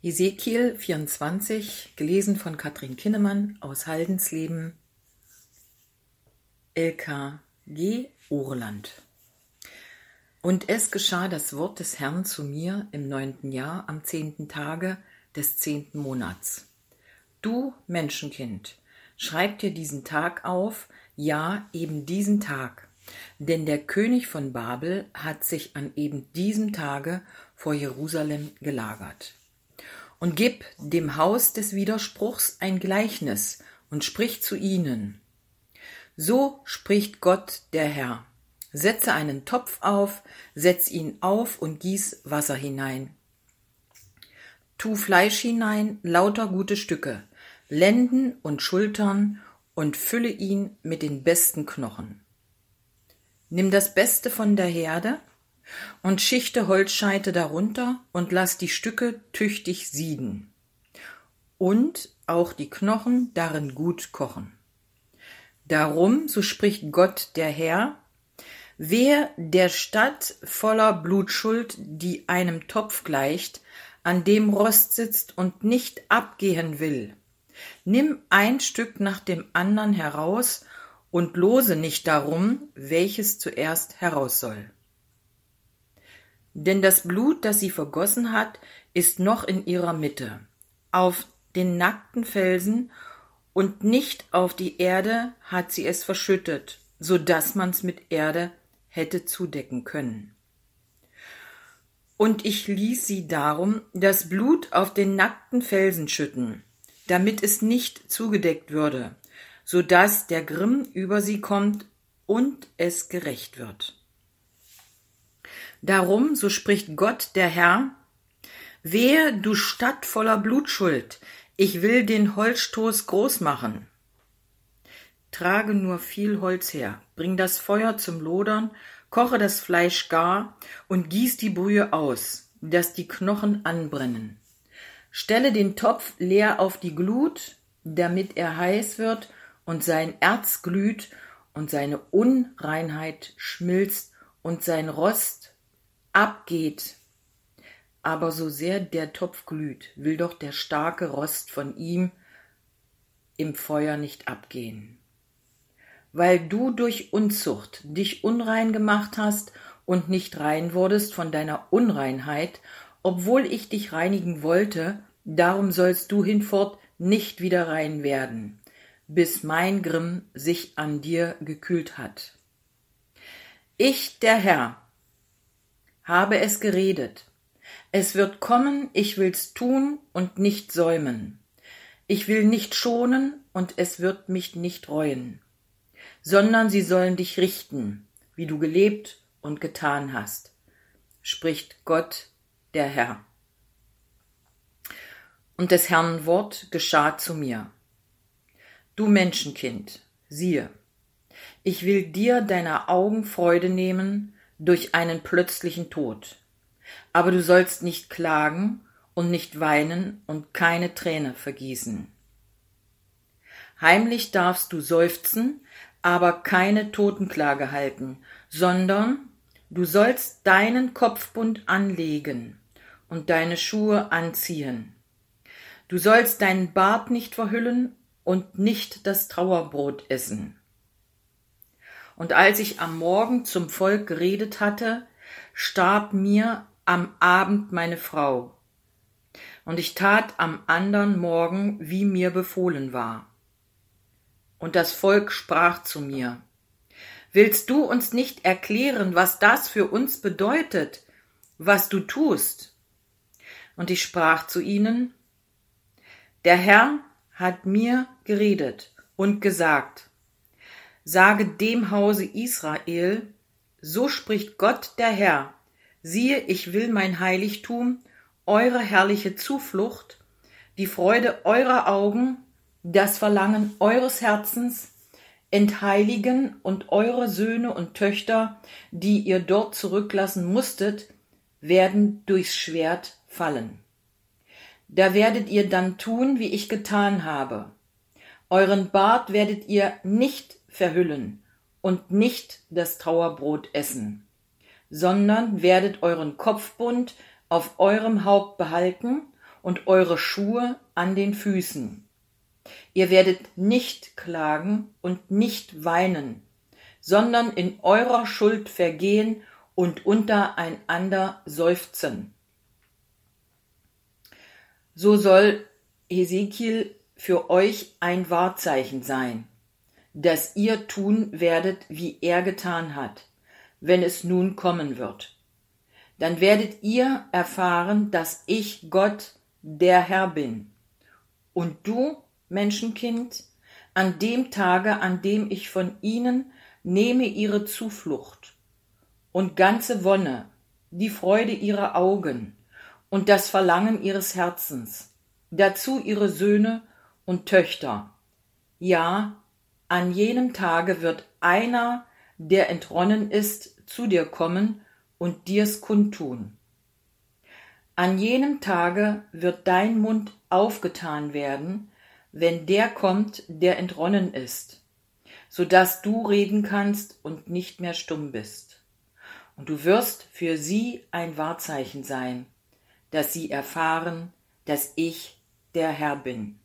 Ezekiel 24, gelesen von Katrin Kinnemann aus Haldensleben, LKG Ohrland. Und es geschah das Wort des Herrn zu mir im neunten Jahr am zehnten Tage des zehnten Monats. Du Menschenkind, schreib dir diesen Tag auf, ja eben diesen Tag, denn der König von Babel hat sich an eben diesem Tage vor Jerusalem gelagert. Und gib dem Haus des Widerspruchs ein Gleichnis und sprich zu ihnen. So spricht Gott der Herr. Setze einen Topf auf, setz ihn auf und gieß Wasser hinein. Tu Fleisch hinein, lauter gute Stücke, Lenden und Schultern und fülle ihn mit den besten Knochen. Nimm das Beste von der Herde und schichte Holzscheite darunter und lass die Stücke tüchtig sieden und auch die Knochen darin gut kochen. Darum, so spricht Gott der Herr, wer der Stadt voller Blutschuld, die einem Topf gleicht, an dem Rost sitzt und nicht abgehen will, nimm ein Stück nach dem andern heraus und lose nicht darum, welches zuerst heraus soll. Denn das Blut, das sie vergossen hat, ist noch in ihrer Mitte, auf den nackten Felsen und nicht auf die Erde hat sie es verschüttet, so dass man's mit Erde hätte zudecken können. Und ich ließ sie darum das Blut auf den nackten Felsen schütten, damit es nicht zugedeckt würde, so dass der Grimm über sie kommt und es gerecht wird. Darum, so spricht Gott der Herr, Wehe, du Stadt voller Blutschuld, ich will den Holzstoß groß machen. Trage nur viel Holz her, bring das Feuer zum Lodern, koche das Fleisch gar und gieß die Brühe aus, dass die Knochen anbrennen. Stelle den Topf leer auf die Glut, damit er heiß wird und sein Erz glüht und seine Unreinheit schmilzt und sein Rost abgeht. Aber so sehr der Topf glüht, will doch der starke Rost von ihm im Feuer nicht abgehen. Weil du durch Unzucht dich unrein gemacht hast und nicht rein wurdest von deiner Unreinheit, obwohl ich dich reinigen wollte, darum sollst du hinfort nicht wieder rein werden, bis mein Grimm sich an dir gekühlt hat. Ich, der Herr, habe es geredet. Es wird kommen, ich will's tun und nicht säumen. Ich will nicht schonen und es wird mich nicht reuen, sondern sie sollen dich richten, wie du gelebt und getan hast, spricht Gott der Herr. Und des Herrn Wort geschah zu mir. Du Menschenkind, siehe, ich will dir deiner Augen Freude nehmen durch einen plötzlichen Tod. Aber du sollst nicht klagen und nicht weinen und keine Träne vergießen. Heimlich darfst du seufzen, aber keine Totenklage halten, sondern du sollst deinen Kopfbund anlegen und deine Schuhe anziehen. Du sollst deinen Bart nicht verhüllen und nicht das Trauerbrot essen. Und als ich am Morgen zum Volk geredet hatte, starb mir am Abend meine Frau. Und ich tat am andern Morgen, wie mir befohlen war. Und das Volk sprach zu mir, Willst du uns nicht erklären, was das für uns bedeutet, was du tust? Und ich sprach zu ihnen, Der Herr hat mir geredet und gesagt, Sage dem Hause Israel, so spricht Gott der Herr, siehe, ich will mein Heiligtum, eure herrliche Zuflucht, die Freude eurer Augen, das Verlangen eures Herzens, entheiligen und eure Söhne und Töchter, die ihr dort zurücklassen musstet, werden durchs Schwert fallen. Da werdet ihr dann tun, wie ich getan habe. Euren Bart werdet ihr nicht verhüllen und nicht das Trauerbrot essen, sondern werdet euren Kopfbund auf eurem Haupt behalten und eure Schuhe an den Füßen. Ihr werdet nicht klagen und nicht weinen, sondern in eurer Schuld vergehen und untereinander seufzen. So soll Ezekiel für euch ein Wahrzeichen sein, dass ihr tun werdet, wie er getan hat, wenn es nun kommen wird. Dann werdet ihr erfahren, dass ich Gott, der Herr bin. Und du, Menschenkind, an dem Tage, an dem ich von ihnen nehme ihre Zuflucht und ganze Wonne, die Freude ihrer Augen und das Verlangen ihres Herzens, dazu ihre Söhne und Töchter. Ja, an jenem Tage wird einer, der entronnen ist, zu dir kommen und dir's kundtun. An jenem Tage wird dein Mund aufgetan werden, wenn der kommt, der entronnen ist, so dass du reden kannst und nicht mehr stumm bist. Und du wirst für sie ein Wahrzeichen sein, dass sie erfahren, dass ich der Herr bin.